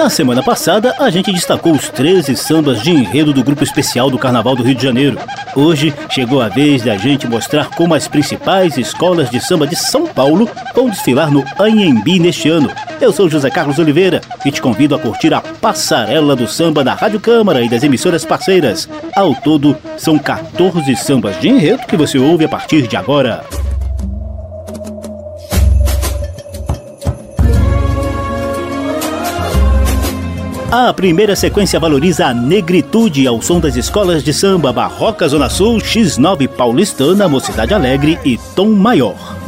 Na semana passada, a gente destacou os 13 sambas de enredo do Grupo Especial do Carnaval do Rio de Janeiro. Hoje chegou a vez da gente mostrar como as principais escolas de samba de São Paulo vão desfilar no Anhembi neste ano. Eu sou José Carlos Oliveira e te convido a curtir a passarela do samba da Rádio Câmara e das emissoras parceiras. Ao todo, são 14 sambas de enredo que você ouve a partir de agora. A primeira sequência valoriza a negritude ao som das escolas de samba Barroca Zona Sul, X9 Paulistana, Mocidade Alegre e Tom Maior.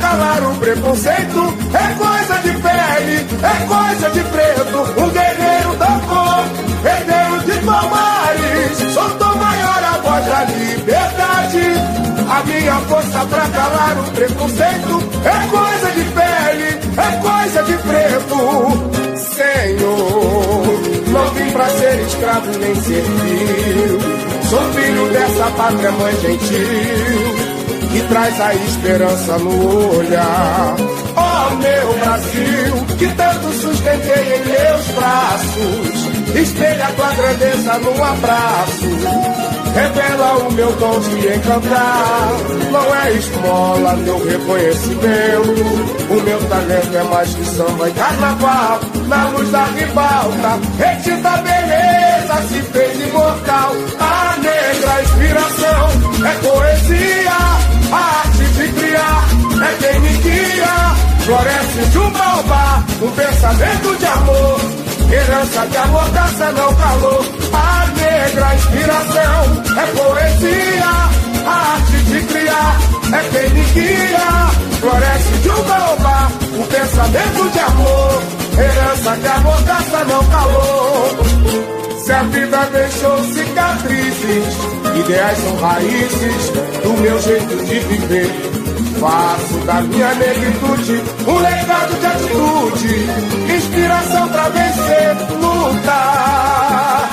Calar o preconceito é coisa de pele, é coisa de preto. Um guerreiro da cor, herdeiro de palmares. Soltou maior a voz da liberdade. A minha força pra calar o preconceito é coisa de pele, é coisa de preto. Senhor, não vim pra ser escravo nem ser filho. Sou filho dessa pátria mãe gentil que traz a esperança no olhar. Oh, meu Brasil, que tanto sustentei em meus braços, espelha tua grandeza num abraço. Revela o meu dom de encantar. Não é esmola, meu reconhecimento. O meu talento é mais que samba e carnaval. Na luz da ribalta, retida beleza se fez imortal. A negra inspiração é poesia a arte de criar é quem me guia. Floresce de um baobá, um pensamento de amor. Herança de amordaça não calou. A negra inspiração é poesia. A arte de criar é quem me guia. Floresce de um baobá, um pensamento de amor. Herança de amordaça não calou. Se a vida deixou cicatrizes, ideais são raízes do meu jeito de viver. Faço da minha negritude um legado de atitude, inspiração pra vencer, lutar.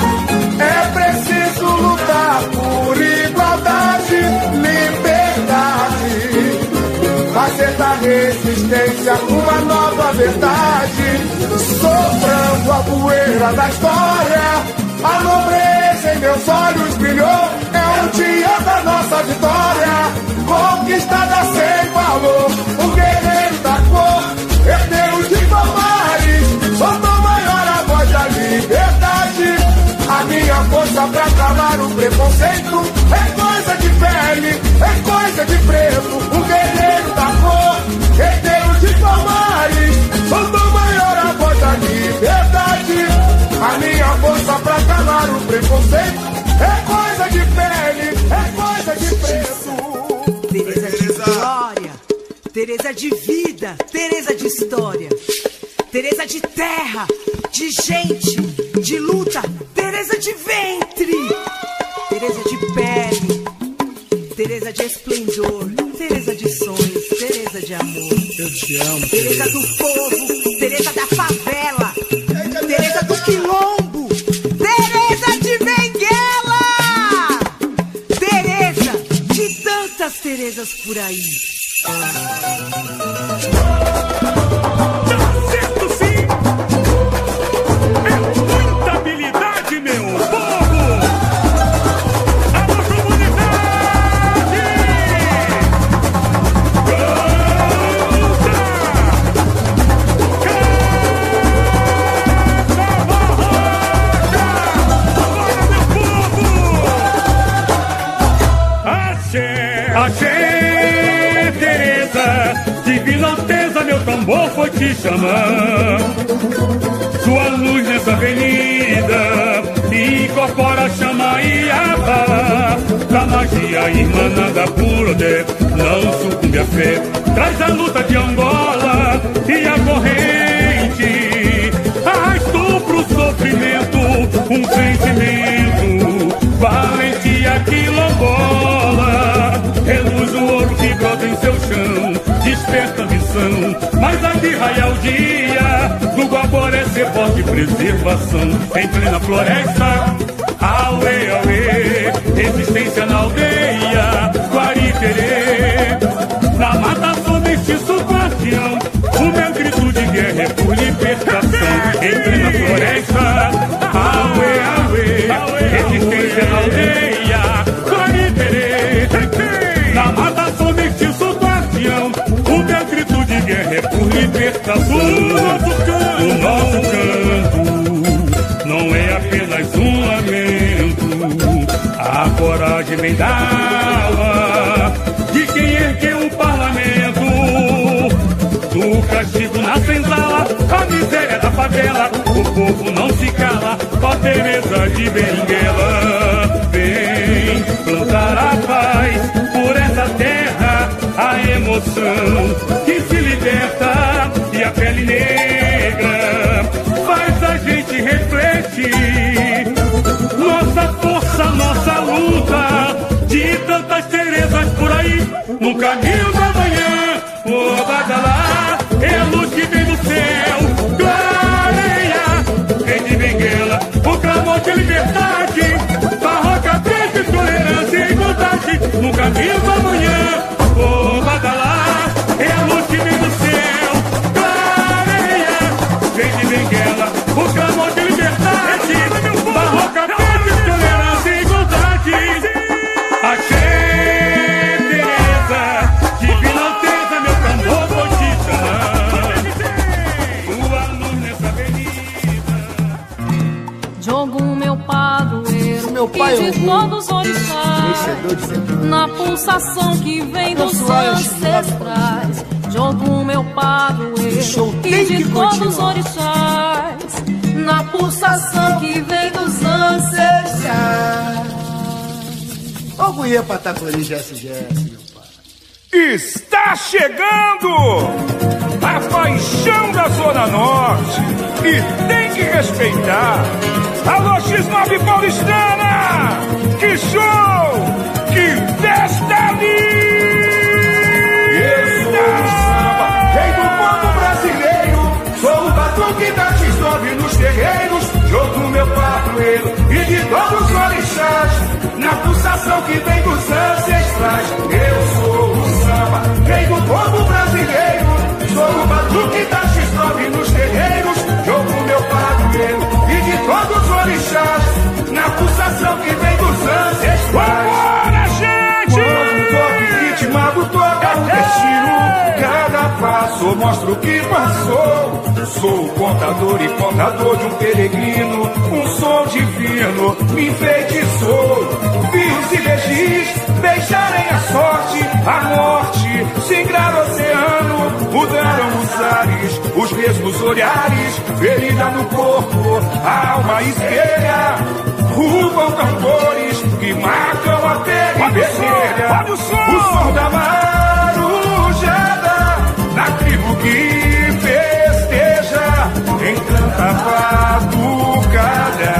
É preciso lutar por igualdade, liberdade. Fazer da resistência uma nova verdade, soprando a poeira da história a nobreza em meus olhos brilhou. É o dia da nossa vitória. Conquistada sem valor. O guerreiro da cor, herdeiro de palmares. Soltou maior a voz da liberdade. A minha força pra calar o preconceito. É coisa de pele, é coisa de preto. Preconceito é coisa de pele, é coisa de preço. Tereza de glória, Tereza de vida, Tereza de história. Tereza de terra, de gente, de luta, Tereza de ventre. Tereza de pele, Tereza de esplendor, Tereza de sonhos, Tereza de amor. Eu te amo. Tereza do povo, por aí. tambor Traz a luta de Angola e a corrente, arrastou pro sofrimento um sentimento, valentia quilombola, reluz o ouro que brota em seu chão, desperta a missão, mas a de raia o dia, do Guaboré é ser forte preservação, em plena floresta, Aue, aue, O nosso canto, não é apenas um a coragem vem da alma de quem ergueu o parlamento. Do castigo na senzala, a miséria da favela. O povo não se cala, ó Teresa de Benguela. Vem plantar a paz por essa terra, a emoção que se liberta a pele negra faz a gente refletir. Nossa força, nossa luta, de tantas Terezas por aí, no caminho da manhã, o Badalá é a luz que vem do céu, clareia, vem de Benguela, o clamor de liberdade, barroca, triste, tolerância e igualdade, no caminho da manhã, Jogo meu padroeiro Meu pai é e um de ruim. todos os orixás. Na pulsação que vem dos que ancestrais Jogo meu padroeiro e tem de que todos orixás Na pulsação que vem dos ancestrais Ó, Guia Pataconi, Jesse Jesse, meu pai. Está chegando a paixão da Zona Norte e tem que respeitar. Alô X9 Paulistana! Que show! Que festa linda! Rei do povo brasileiro, sou o batuque da X9 nos terreiros, jogo meu padroeiro e de todos os orixás, na pulsação que vem dos ancestrais. Eu sou o samba, rei do povo brasileiro, sou o batuque da X9 Vambora, gente! Quando toque ritmado toca o destino Cada passo mostra o que passou Sou o contador e contador de um peregrino Um som divino me enfeitiçou Fios e legis deixarem a sorte A morte singrar o oceano Mudaram os ares, os mesmos olhares Ferida no corpo, a alma espelha Rufam tambores que marcam a vermelha. olha o som. O som da marujada, na tribo que festeja, encanta a batucada,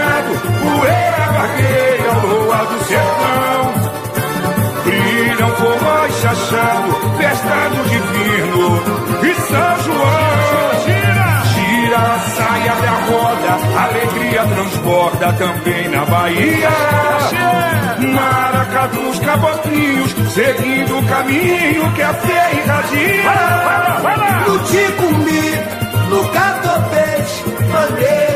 poeira vagueia ao luar do sertão. Brilham fogões chachado, festa do divino e São João. Gira! Gira a saia da roda, alegria transborda também na Bahia. Maracadus, caboclinhos, seguindo o caminho que a fé irradia. No Ticumbi, no Catopete, bandeiras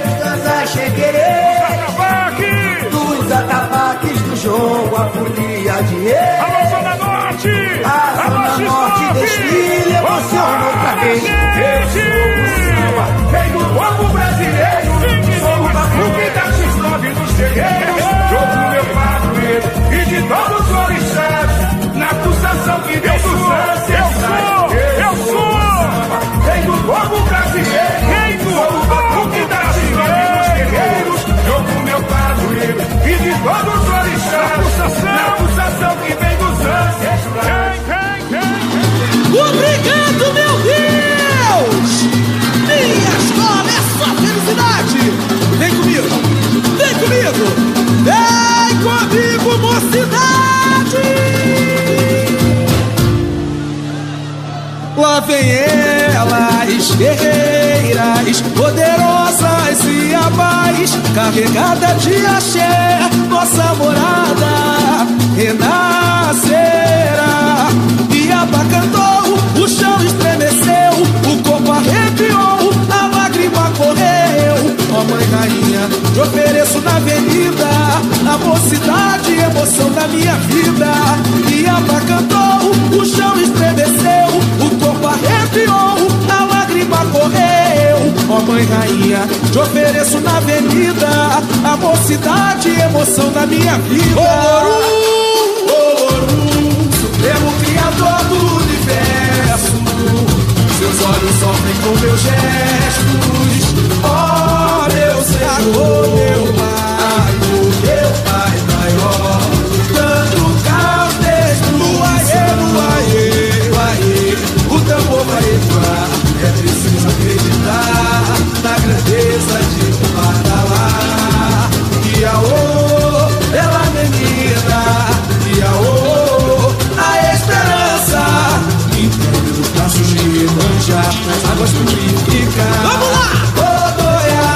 das Axequerê, Acabar aqui! dos jogo, a folia de rei. Alô, Zona Norte! A Zona Norte desfile emociona outra vez. Eu sou o samba, rei do povo brasileiro. Sou o batuque da X9 dos terreiros. Jogo meu padroeiro e de todos os orixás. Na pulsação que vem dos ancestrais. Eu sou! Rei do povo brasileiro. E de todos os orixás. Na pulsação que vem dos ancestrais. Obrigado, meu Deus! Minha escola é só felicidade! Vem comigo! Vem comigo! Vem comigo, mocidade! Lá vem elas, poderosas e abais, carregada de axé, nossa morada renascerá. E abacantou, o chão estremeceu, o corpo arrepiou, a lágrima correu. Ó mãe rainha, te ofereço na avenida, a mocidade e emoção da minha vida. E abacantou, o chão estremeceu, o corpo arrepiou, a lágrima correu. Ó mãe rainha, te ofereço na avenida, a mocidade e emoção da minha vida. Olorum, Olorum, Supremo Criador do Universo. Seus olhos sofrem com meus gestos. Ó oh, meu Senhor, meu Pai, nas águas purificam. Vamos lá! Odoia,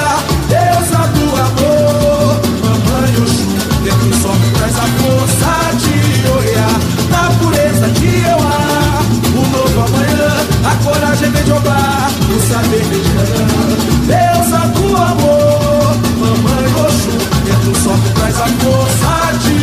deusa do amor. Mamãe Oxum, dentro do sol que traz a força de olhar. Na pureza de Euá, o novo amanhã. A coragem vem de Obá, o saber vem de Nanã. Deusa do amor, mamãe Oxum, dentro do sol que traz a força de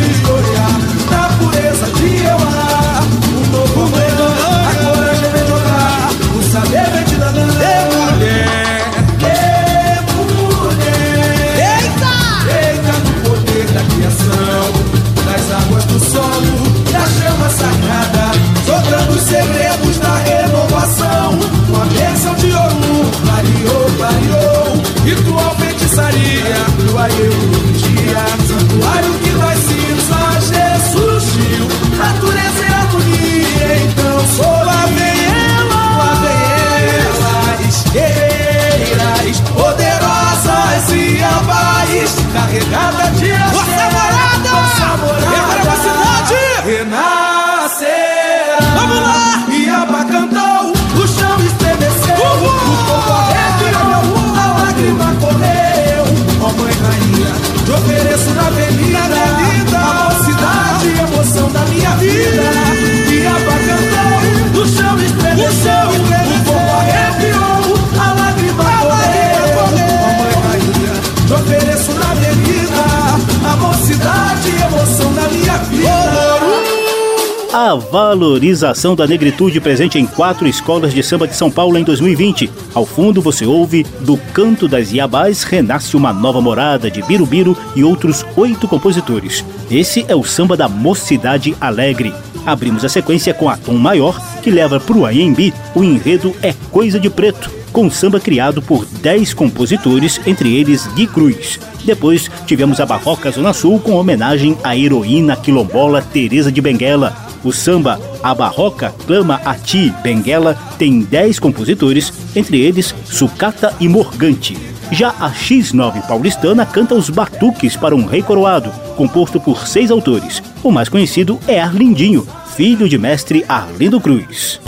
valorização da negritude presente em quatro escolas de samba de São Paulo em 2020. Ao fundo você ouve Do Canto das Iabás renasce uma nova morada de Birubiru e outros oito compositores. Esse é o samba da Mocidade Alegre. Abrimos a sequência com a Tom Maior, que leva para o Anhembi o enredo É Coisa de Preto, com samba criado por dez compositores, entre eles Gui Cruz. Depois tivemos a Barroca Zona Sul com homenagem à heroína quilombola Teresa de Benguela. O samba A Barroca Clama a Ti Benguela tem 10 compositores, entre eles Sucata e Morgante. Já a X9 paulistana canta os Batuques para um Rei Coroado, composto por seis autores. O mais conhecido é Arlindinho, filho de mestre Arlindo Cruz.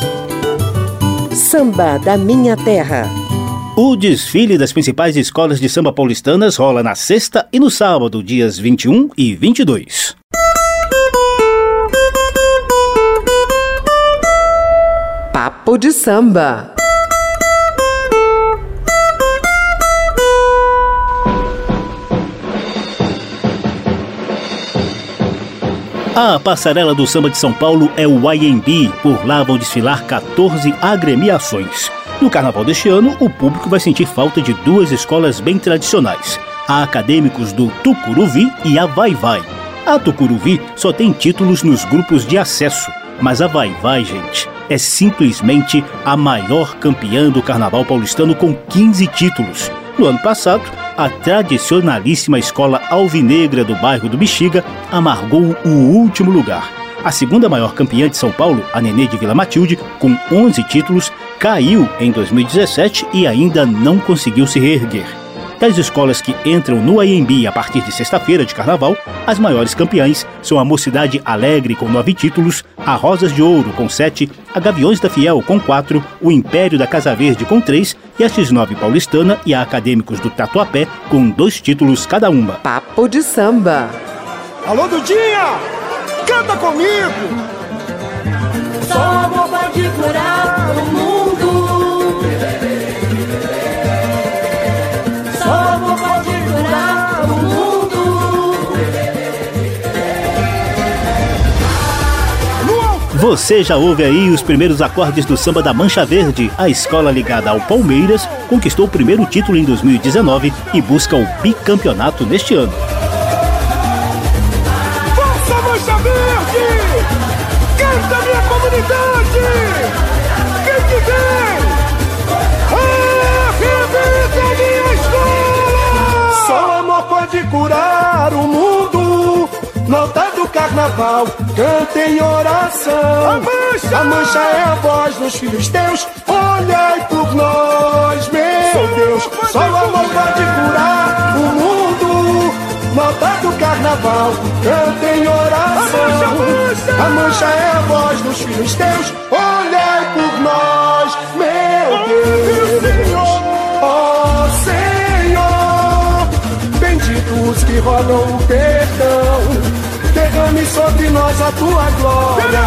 Samba da Minha Terra. O desfile das principais escolas de samba paulistanas rola na sexta e no sábado, dias 21 e 22. Papo de samba. A passarela do samba de São Paulo é o YMB. Por lá vão desfilar 14 agremiações. No carnaval deste ano, o público vai sentir falta de duas escolas bem tradicionais: a Acadêmicos do Tucuruvi e a Vai Vai. A Tucuruvi só tem títulos nos grupos de acesso, mas a Vai Vai, gente, é simplesmente a maior campeã do carnaval paulistano com 15 títulos. No ano passado, a tradicionalíssima escola alvinegra do bairro do Bexiga amargou o último lugar. A segunda maior campeã de São Paulo, a Nenê de Vila Matilde, com 11 títulos, caiu em 2017 e ainda não conseguiu se reerguer. Das escolas que entram no AMB a partir de sexta-feira de carnaval, as maiores campeãs são a Mocidade Alegre com nove títulos, a Rosas de Ouro com sete, a Gaviões da Fiel com quatro, o Império da Casa Verde com três e a X9 Paulistana e a Acadêmicos do Tatuapé com dois títulos cada uma. Papo de samba. Alô, Dudinha! Canta comigo! Só amor pode curar Você já ouve aí os primeiros acordes do samba da Mancha Verde. A escola ligada ao Palmeiras conquistou o primeiro título em 2019 e busca o bicampeonato neste ano. Carnaval, canta em oração. A mancha! A mancha é a voz dos filhos teus. Olhai por nós, meu Deus. Só o amor pode curar o mundo. Nota do carnaval, canta em oração. mancha! A mancha é a voz dos filhos teus. Olhai por nós, meu Deus. Ó Senhor, benditos que rodam o perdão. Derrame sobre nós a tua glória.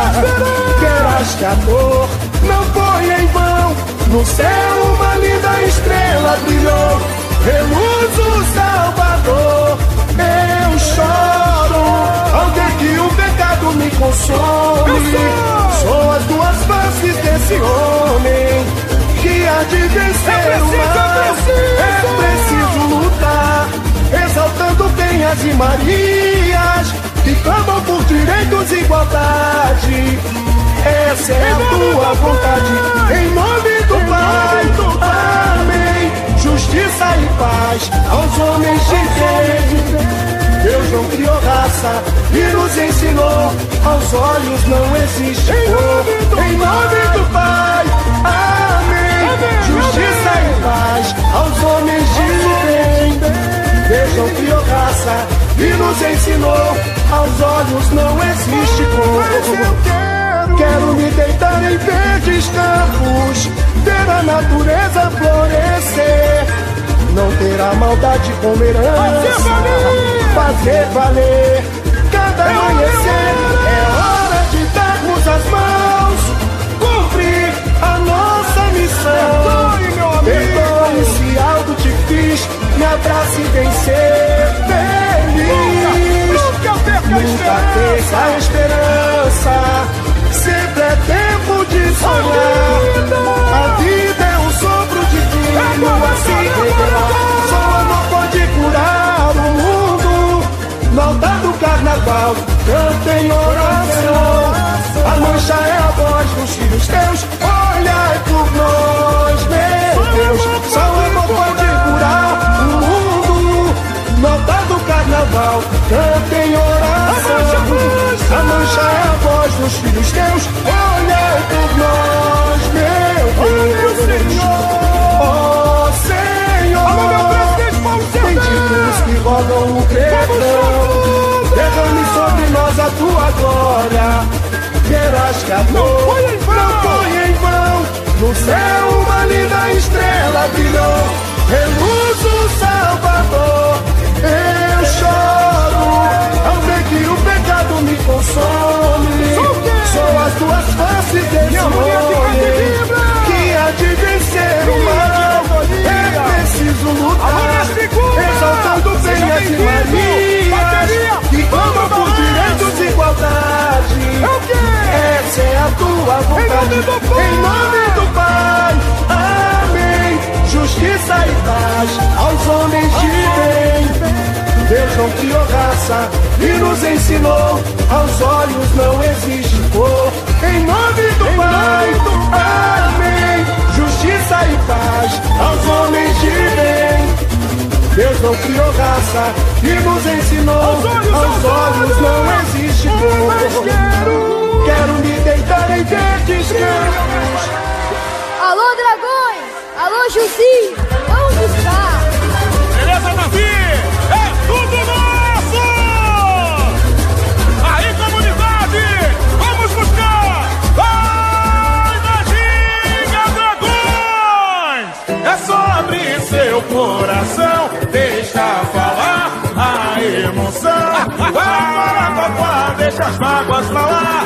Queras que a dor não foi em vão. No céu uma linda estrela brilhou. Reluz o Salvador. Eu choro ao ver que o pecado me consome. Sou as duas faces desse homem que há de vencer o mal. É preciso lutar, exaltando penhas e Marias que clamam por direitos e igualdade. Essa é a tua vontade, em nome do Pai. Amém. Justiça e paz aos homens de bem. Deus não criou raça e nos ensinou. Aos olhos não existe cor. Em nome do Pai. Raça e nos ensinou. Aos olhos não existe cor. Quero me deitar em verdes campos, ver a natureza florescer. Não ter a maldade como herança, fazer valer cada amanhecer. É hora de darmos as mãos, cumprir a nossa missão. Perdoe se algo te fiz, me abrace e vencer feliz. Nunca perca a esperança, sempre é tempo de sonhar. A vida é um sopro divino, assim revelar. Só amor pode curar o mundo. Altar do carnaval, canta em oração. A mancha é a voz dos filhos teus. Olhai por nós, meu Deus. Só carnaval, canta em oração. A mancha é a voz dos filhos teus. Olhai por nós, meu Deus. Ó Senhor, benditos que rodam o perdão. Derrame sobre nós a tua glória. Verás que a dor não foi em vão. No céu uma linda estrela brilhou. Reluz o Salvador. Até que o pecado me consome Sou as duas faces de Que há de vencer o mal É preciso lutar Exaltando o bem as irmanias E como por direitos de igualdade Essa é a tua vontade. Nos ensinou, aos olhos não existe cor. Em nome do Pai, amém. Justiça e paz aos homens de bem. Deus não criou raça e nos ensinou. Aos olhos, aos olhos não existe dor. Quero, quero me deitar em verdes campos. Alô, dragões! Alô, Jusi! Coração, deixa falar a emoção. Para Copa, deixa as mágoas falar.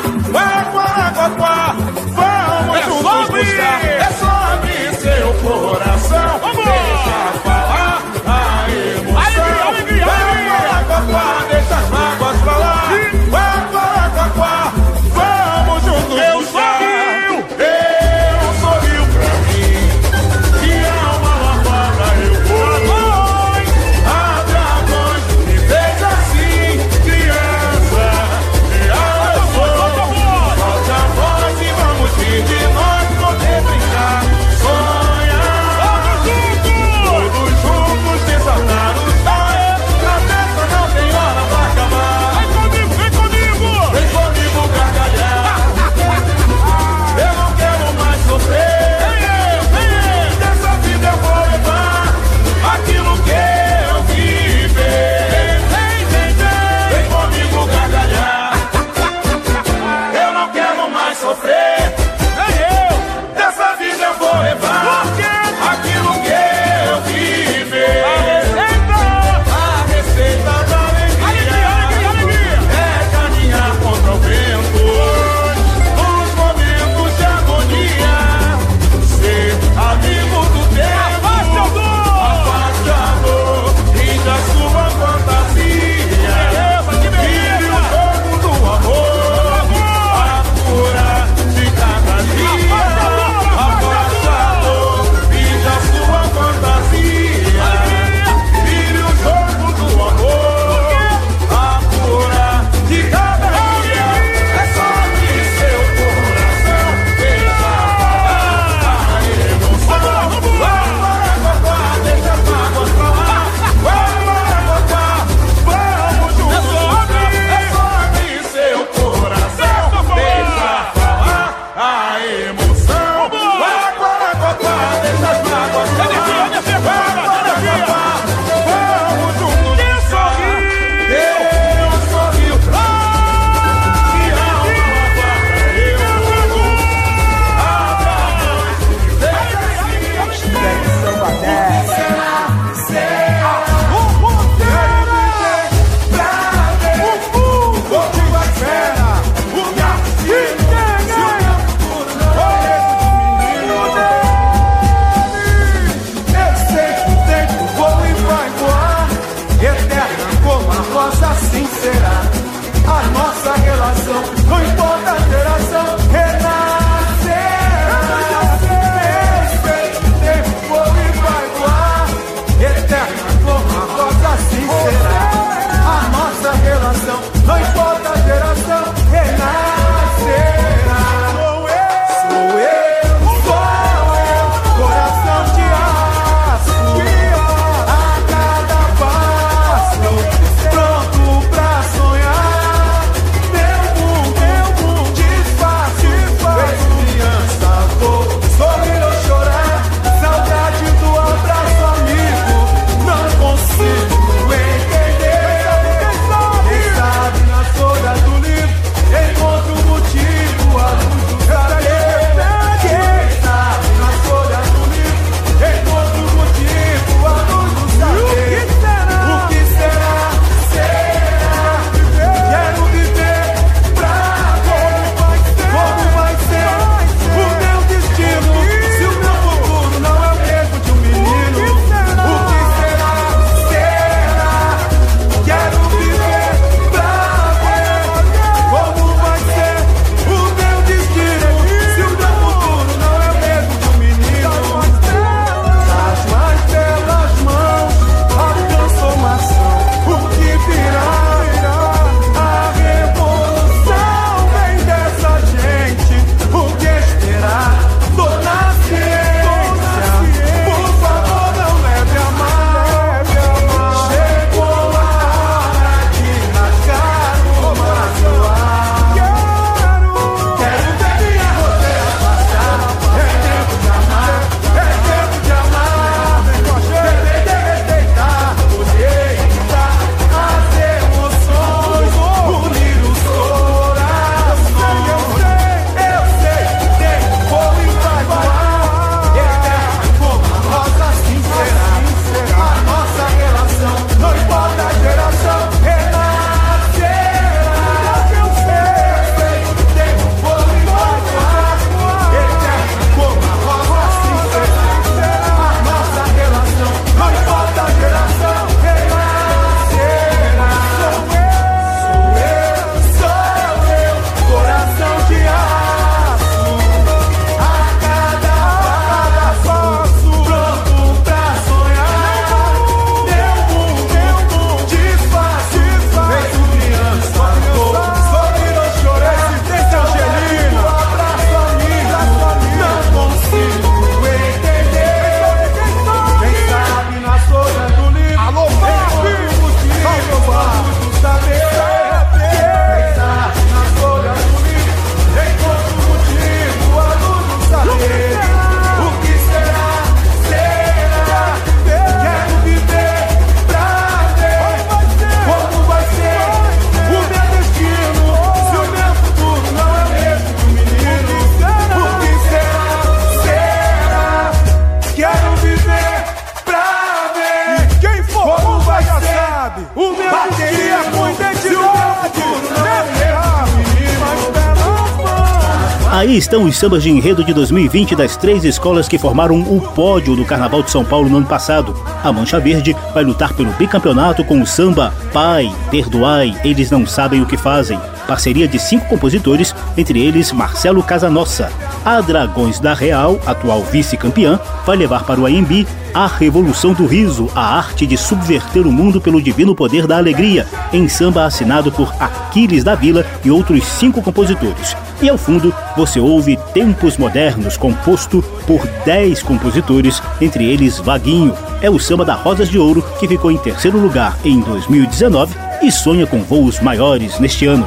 Aí estão os sambas de enredo de 2020 das três escolas que formaram o pódio do Carnaval de São Paulo no ano passado. A Mancha Verde vai lutar pelo bicampeonato com o samba Pai, Perdoai, Eles Não Sabem O Que Fazem. Parceria de cinco compositores, entre eles Marcelo Casanossa. A Dragões da Real, atual vice-campeã, vai levar para o AMB a Revolução do Riso, a arte de subverter o mundo pelo divino poder da alegria, em samba assinado por Aquiles da Vila e outros cinco compositores. E ao fundo, você ouve Tempos Modernos, composto por dez compositores, entre eles Vaguinho. É o samba da Rosas de Ouro, que ficou em terceiro lugar em 2019 e sonha com voos maiores neste ano.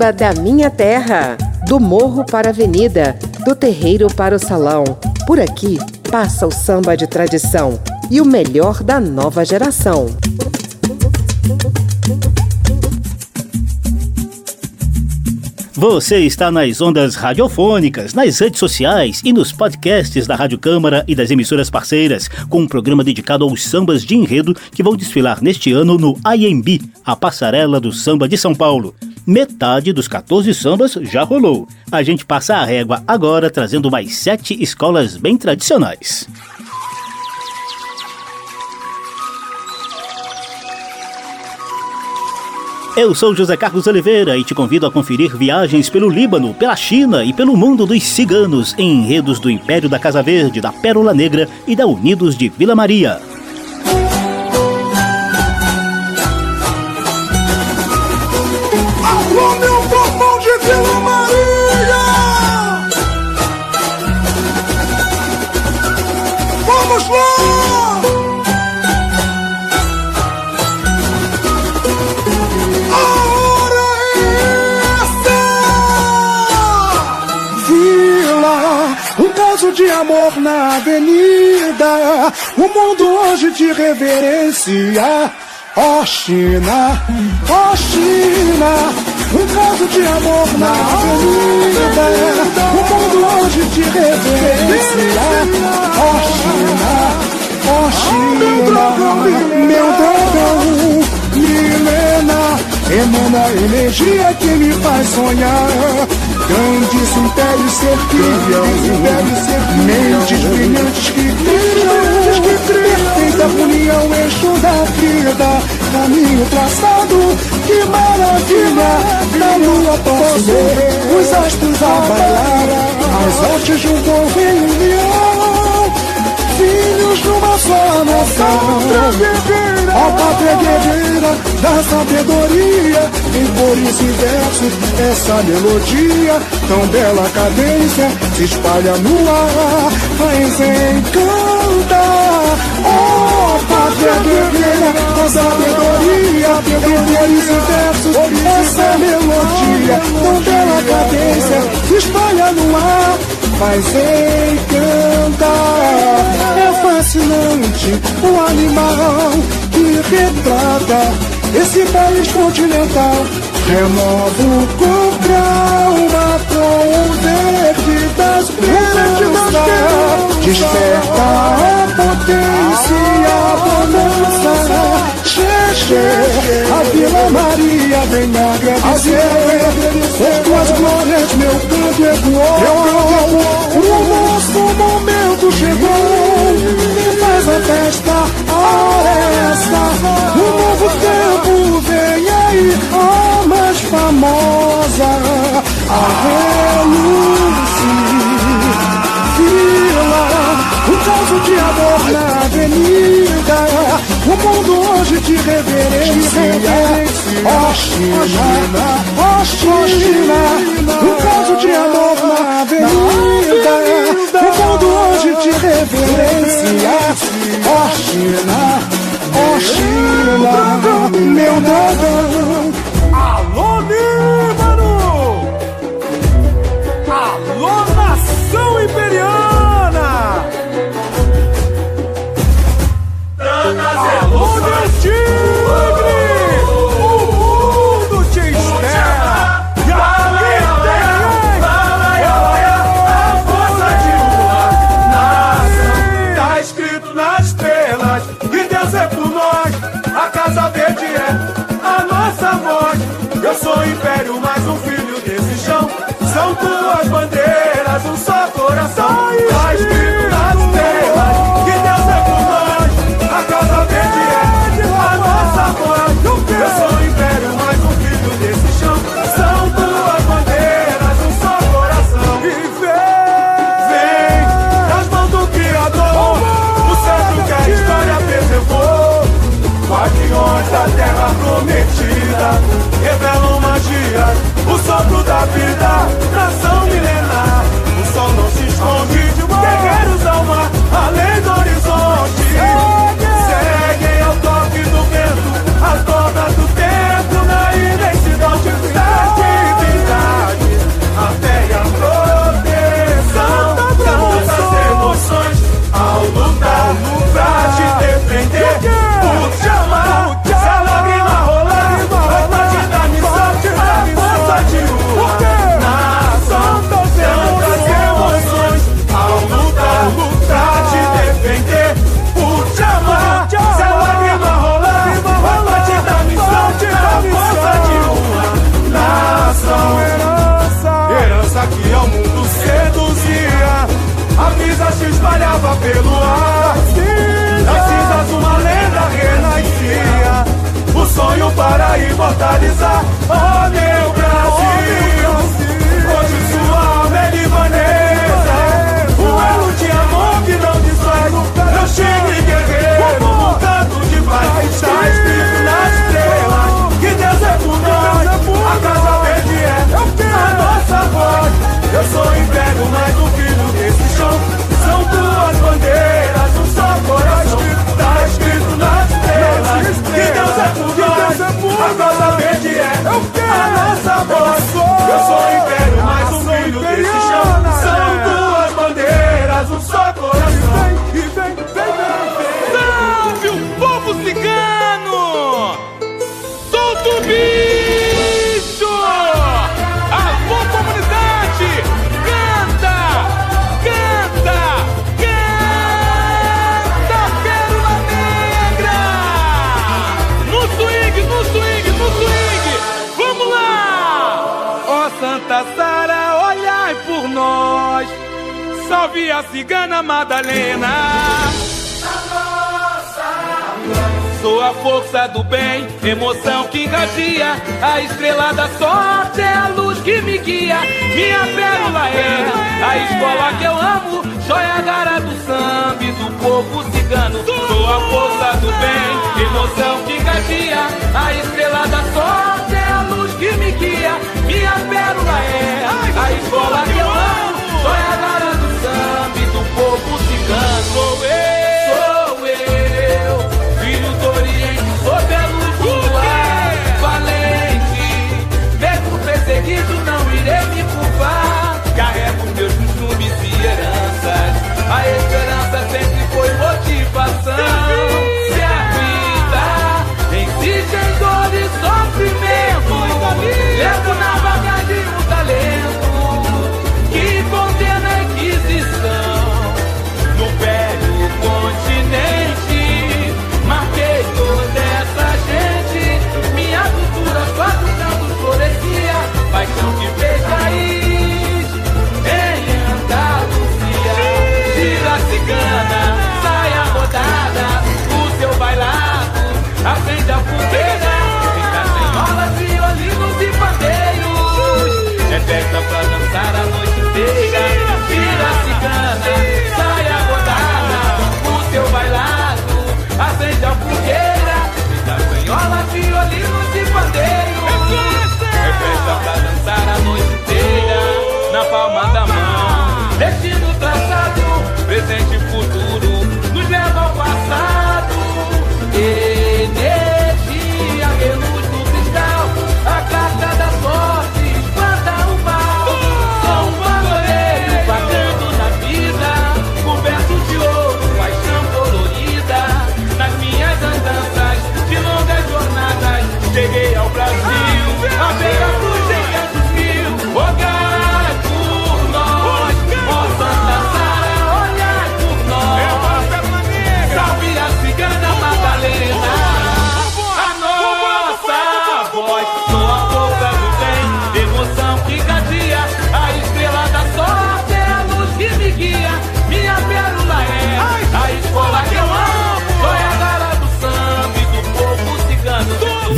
Samba da minha terra, do morro para a avenida, do terreiro para o salão. Por aqui passa o samba de tradição e o melhor da nova geração. Você está nas ondas radiofônicas, nas redes sociais e nos podcasts da Rádio Câmara e das emissoras parceiras, com um programa dedicado aos sambas de enredo que vão desfilar neste ano no IMB, a passarela do samba de São Paulo. Metade dos 14 sambas já rolou. A gente passa a régua agora trazendo mais sete escolas bem tradicionais. Eu sou José Carlos Oliveira e te convido a conferir viagens pelo Líbano, pela China e pelo mundo dos ciganos em enredos do Império da Casa Verde, da Pérola Negra e da Unidos de Vila Maria. De amor na avenida. O mundo hoje te reverencia. Ó China, ó China, um caso de amor na avenida. O mundo hoje te reverencia. Ó China, ó China, meu dragão, emana energia que me faz sonhar. Grandes impérios servilham, mentes brilhantes que brilham, perfeita união, eixo da vida, caminho traçado, que maravilha, na lua posso ver os astros a bailar, as artes de um povo em de uma só nação, ó pátria guerreira da sabedoria, em cores e versos, essa melodia, tão bela cadência, se espalha no ar, faz encantar. Ó pátria guerreira da sabedoria, em cores e versos, essa melodia, tão bela cadência, se espalha no ar, faz encantar. É fascinante o animal que retrata esse país continental. Renova o comprar com o verde das esperanças. Desperta a potência a bonança. Xexê, a Vila Maria vem agradecer. Por tuas glórias, meu canto ecoou. O nosso momento chegou. Faz a festa, a hora é essa. Um novo tempo vem aí, a mais famosa, a Reluce. Caso de amor na avenida. O mundo hoje te reverencia. China, um caso de amor na avenida. O mundo hoje te reverencia. Ó China, meu dragão. Espalhava pelo ar. Das cinzas uma lenda renascia, o sonho para imortalizar. Oh meu Brasil, hoje sua alma é libanesa, um elo de amor que não desfaz. Meu tigre guerreiro, um canto de paz, está escrito nas estrelas que Deus é por nós. A casa verde é a nossa voz. Eu sou casa verde é a nossa voz. Eu sou império, mais um filho desse chão. São duas bandeiras, um só coração. E vem, vem, vem, Salve o povo cigano! Solta o bicho! Salve a cigana Madalena! Sou a força do bem, emoção que irradia. A estrela da sorte é a luz que me guia. Minha pérola é a escola que eu amo. Joia gara do samba e do povo cigano. Sou a força do bem, emoção que irradia. A estrela da sorte é a luz que me guia. Minha pérola é a escola que eu amo. Cigano. Sou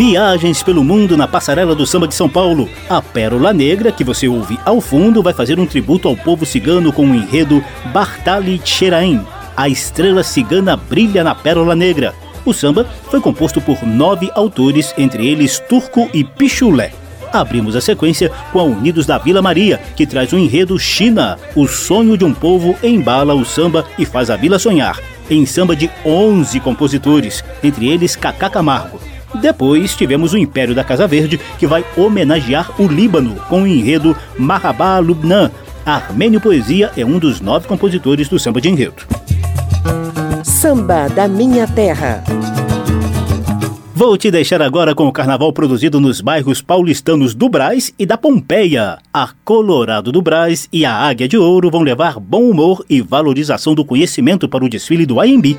Viagens pelo mundo na passarela do samba de São Paulo. A Pérola Negra, que você ouve ao fundo, vai fazer um tributo ao povo cigano com o enredo Bartali Xeraim. A estrela cigana brilha na Pérola Negra. O samba foi composto por nove autores, entre eles Turco e Pichulé. Abrimos a sequência com a Unidos da Vila Maria, que traz o enredo China, o sonho de um povo embala o samba e faz a vila sonhar, em samba de 11 compositores, entre eles Cacá Camargo. Depois tivemos o Império da Casa Verde, que vai homenagear o Líbano com o enredo Mahabá Lubnan. Armênio Poesia é um dos nove compositores do samba de enredo. Samba da Minha Terra. Vou te deixar agora com o carnaval produzido nos bairros paulistanos do Brás e da Pompeia. A Colorado do Brás e a Águia de Ouro vão levar bom humor e valorização do conhecimento para o desfile do AMB.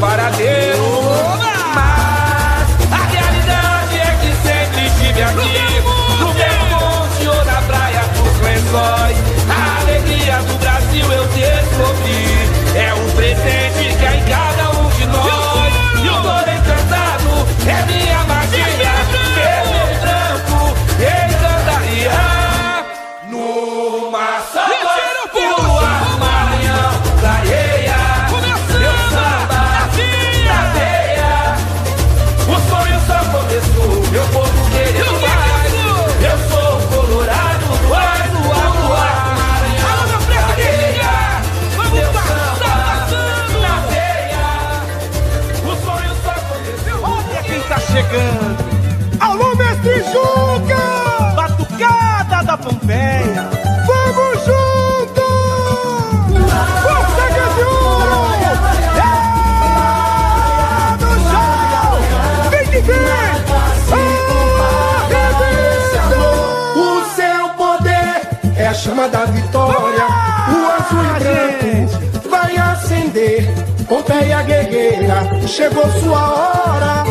Busca do Pompeia guerreira, chegou sua hora.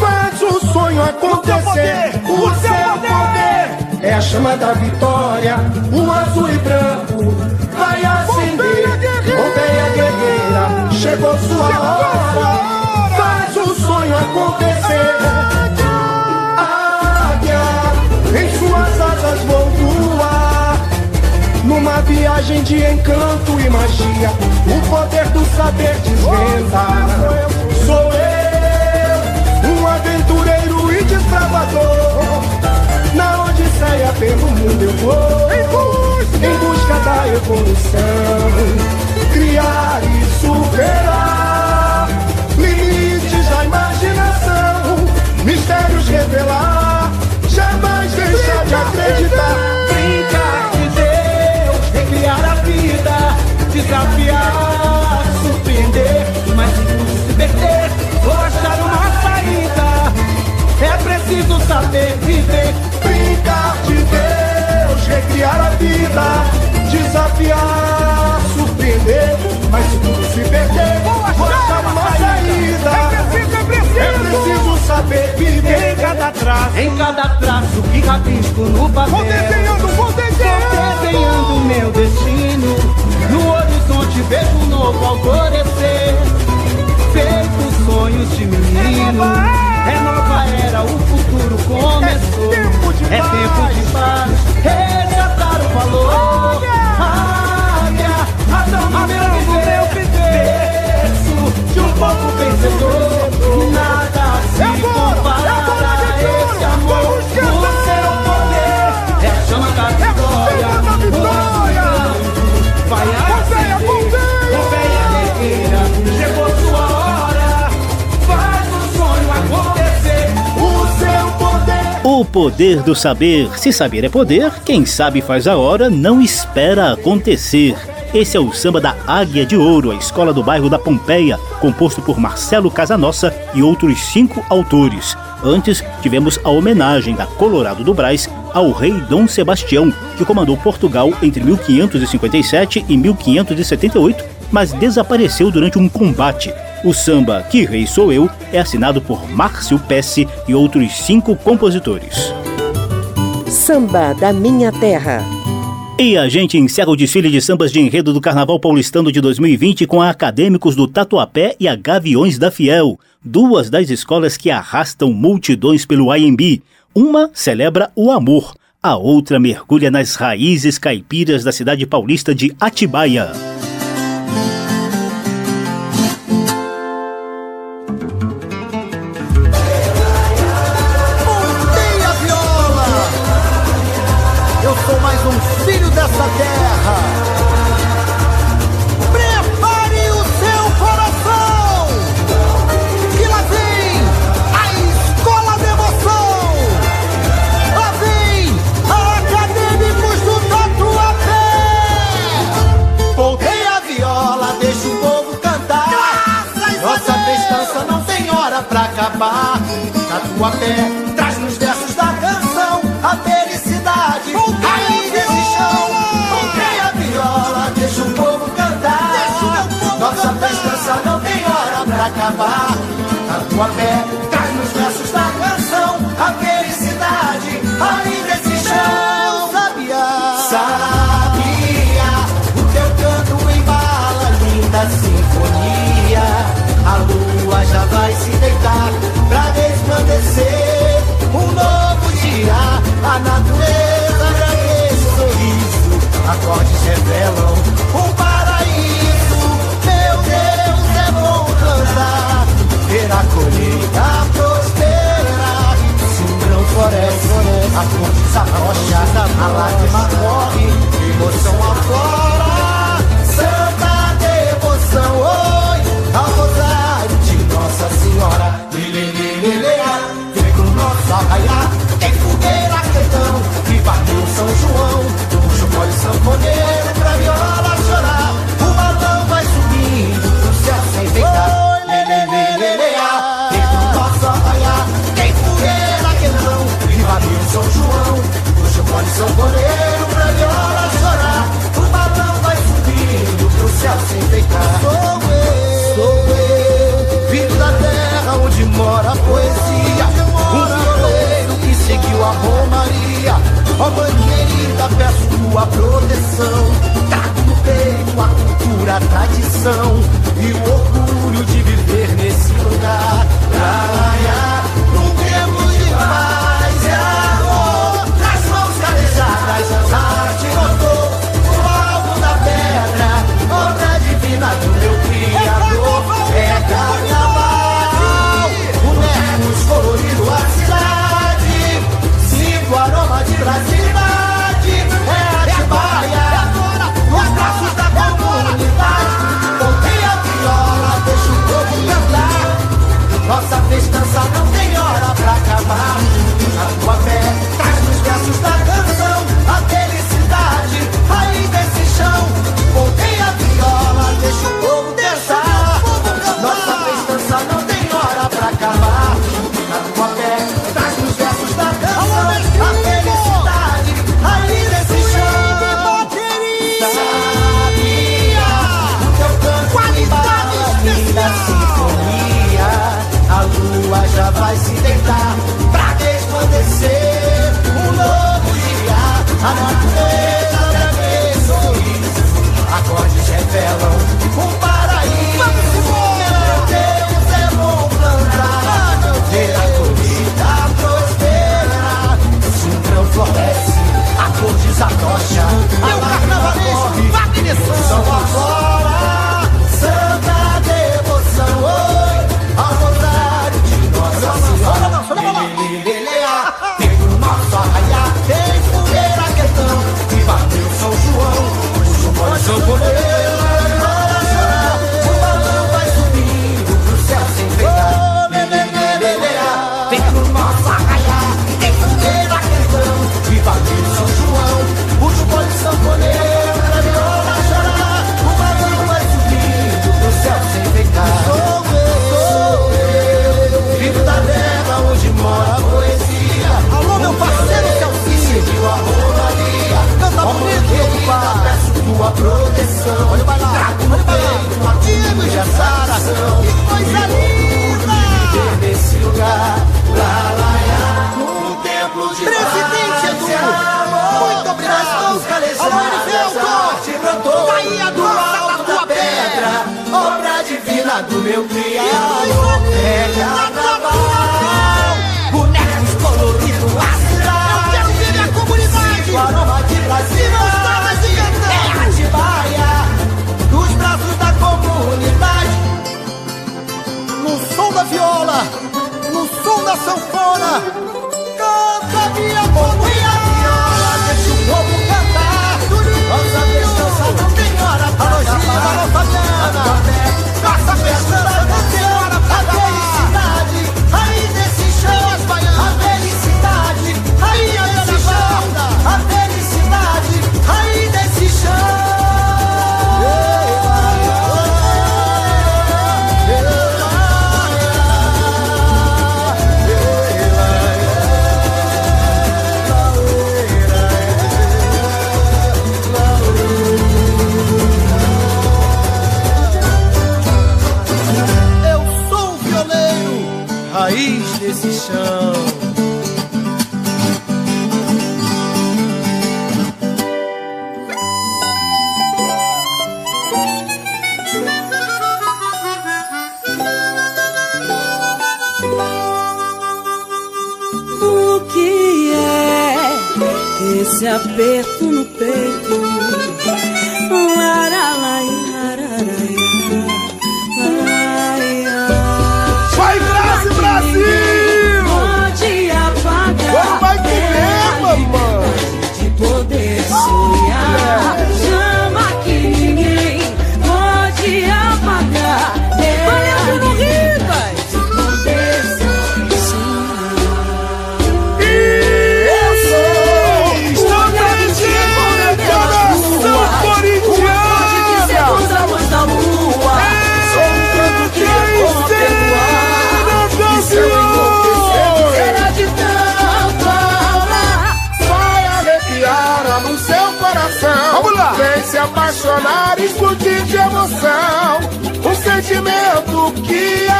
Faz o sonho acontecer. O seu poder é a chama da vitória. O azul e branco vai acender. Pompeia guerreira, chegou sua hora. Faz o sonho acontecer. Viagem de encanto e magia, o poder do saber desvenda. Sou eu, um aventureiro e desbravador. Na odisseia pelo mundo eu vou, em busca da evolução. Criar e superar limites da imaginação, mistérios revelar, jamais deixar de acreditar. Desafiar, surpreender, mas se perder, ou achar uma saída. É preciso saber viver. Brincar de Deus, recriar a vida, desafiar, surpreender, mas se tudo se perder, vou achar uma saída. É preciso saber viver. Em cada traço, em cada traço que rabisco no papel. Vou desenhando, vou desenhando. Vou desenhando meu destino. Horizonte vejo um novo alvorecer. Feito sonhos de menino. É nova era, o futuro começou. É tempo de é tempo de paz. Resgatar o valor. Águia, razão do meu viver. Berço de um povo vencedor. Nada se compara a esse amor. O seu poder é a chama da vitória. O poder do saber. Se saber é poder, quem sabe faz a hora, não espera acontecer. Esse é o samba da Águia de Ouro, a escola do bairro da Pompeia, composto por Marcelo Casanossa e outros cinco autores. Antes, tivemos a homenagem da Colorado do Brás ao rei Dom Sebastião, que comandou Portugal entre 1557 e 1578, mas desapareceu durante um combate. O samba Que Rei Sou Eu é assinado por Márcio Pesce e outros cinco compositores. Samba da Minha Terra. E a gente encerra o desfile de sambas de enredo do Carnaval Paulistano de 2020 com a Acadêmicos do Tatuapé e a Gaviões da Fiel, duas das escolas que arrastam multidões pelo IMB. Uma celebra o amor, a outra mergulha nas raízes caipiras da cidade paulista de Atibaia. Tatuapé traz nos versos da canção a felicidade. A indecision. Voltei a viola, deixa o povo cantar. Nossa festança não tem hora pra acabar. Tatuapé traz nos versos da canção a felicidade. Revelam um paraíso. Meu Deus, é bom cantar, ver a colheita prosperar. Se um grão floresce, a flor desabrocha, a lágrima corre, Ó oh, bandeirita, peço tua proteção. Trago no peito a cultura, a tradição e o orgulho de viver nesse lugar. Pra não temos de paz.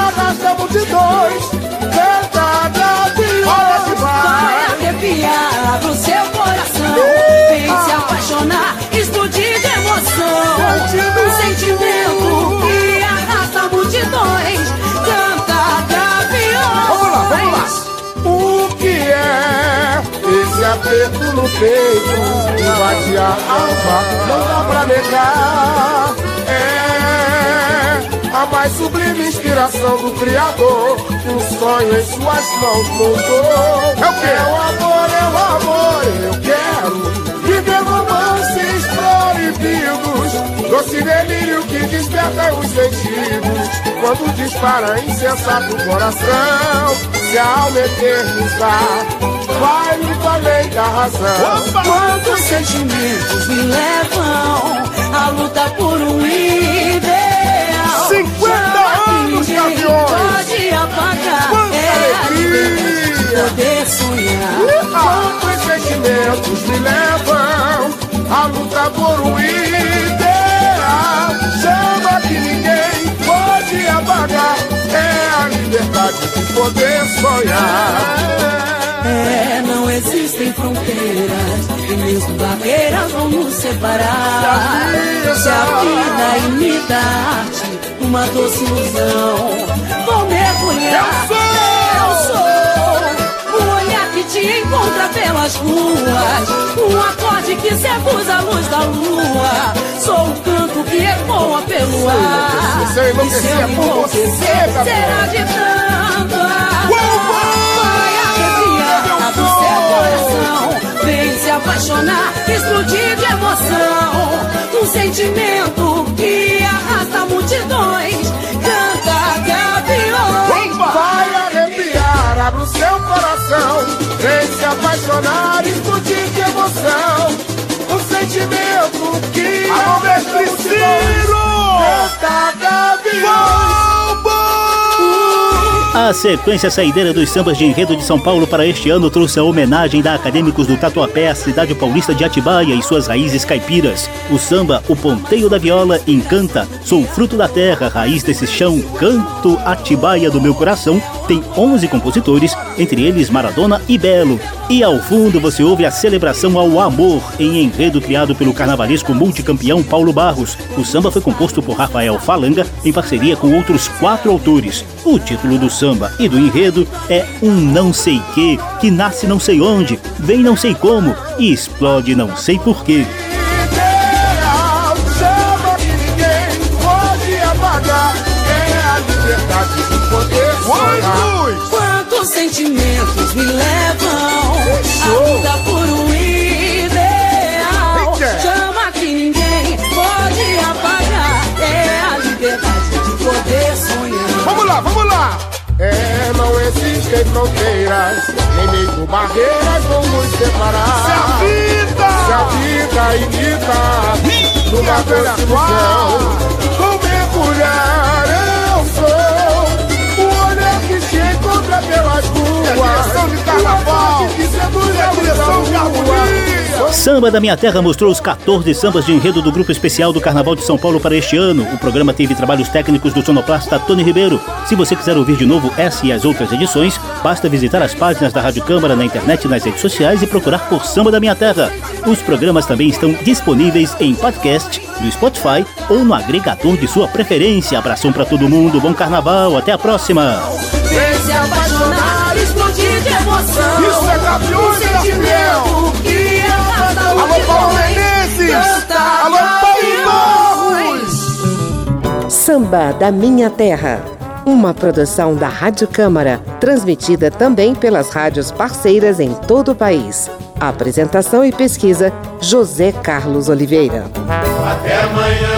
arrasta multidões. canta viola que se Vai arrepiar o seu coração. Vem se ah. apaixonar, explodir de emoção. Sentimento, sentimento que arrasta multidões. canta viola. Vamos lá, vamos lá. O que é esse aperto no peito? Invade a alma, não dá pra negar. É a mais sublime inspiração do Criador. Um sonho em suas mãos montou. É o que? É o amor, é o amor, eu quero viver romances proibidos. Doce delírio que desperta os sentidos. Quando dispara insensato o coração, se a alma eternizar vai muito além da razão. Opa! Quantos sentimentos me levam a lutar por um ideal? Liberdade de poder sonhar. É, não existem fronteiras e mesmo barreiras vão nos separar. Se a vida imita a arte, uma doce ilusão, vou mergulhar. Eu sou, eu sou o olhar que te encontra pelas ruas, um acorde que seduz a luz da lua. Sou o canto que ecoa pelo ar. Se eu enlouquecer será de tanto apaixonar, explodir de emoção. Um sentimento que arrasta multidões. Canta gaviões. Vai arrepiar, abre o seu coração. Vem se apaixonar, explodir de emoção. Um sentimento que arrasta multidões. Canta gaviões. A sequência saideira dos sambas de enredo de São Paulo para este ano trouxe a homenagem da Acadêmicos do Tatuapé à cidade paulista de Atibaia e suas raízes caipiras. O samba O Ponteio da Viola encanta, sou fruto da terra, raiz desse chão, canto Atibaia do meu coração, tem 11 compositores, entre eles Maradona e Belo. E ao fundo você ouve a celebração ao amor em enredo criado pelo carnavalesco multicampeão Paulo Barros. O samba foi composto por Rafael Falanga em parceria com outros quatro autores. O título do samba e do enredo é Um Não Sei Que, que nasce não sei onde, vem não sei como e explode não sei porquê. Quantos sentimentos me levam a por um É, não existem fronteiras, nem mesmo barreiras vão nos separar. Se a vida, se a vida imita numa construção, vou mergulhar, eu sou o olhar que se encontra pelas Samba da Minha Terra mostrou os 14 sambas de enredo do Grupo Especial do Carnaval de São Paulo para este ano. O programa teve trabalhos técnicos do sonoplasta Tony Ribeiro. Se você quiser ouvir de novo essa e as outras edições, basta visitar as páginas da Rádio Câmara na internet e nas redes sociais e procurar por Samba da Minha Terra. Os programas também estão disponíveis em podcast, no Spotify ou no agregador de sua preferência. Abração para todo mundo, bom carnaval, até a próxima! Apaixonar, explodir de emoção. Isso é gaviões, sentimento que arrasta Alô, Paulo Menezes! Alô, Paulo Barros! Samba da Minha Terra. Uma produção da Rádio Câmara, transmitida também pelas rádios parceiras em todo o país. Apresentação e pesquisa: José Carlos Oliveira. Até amanhã.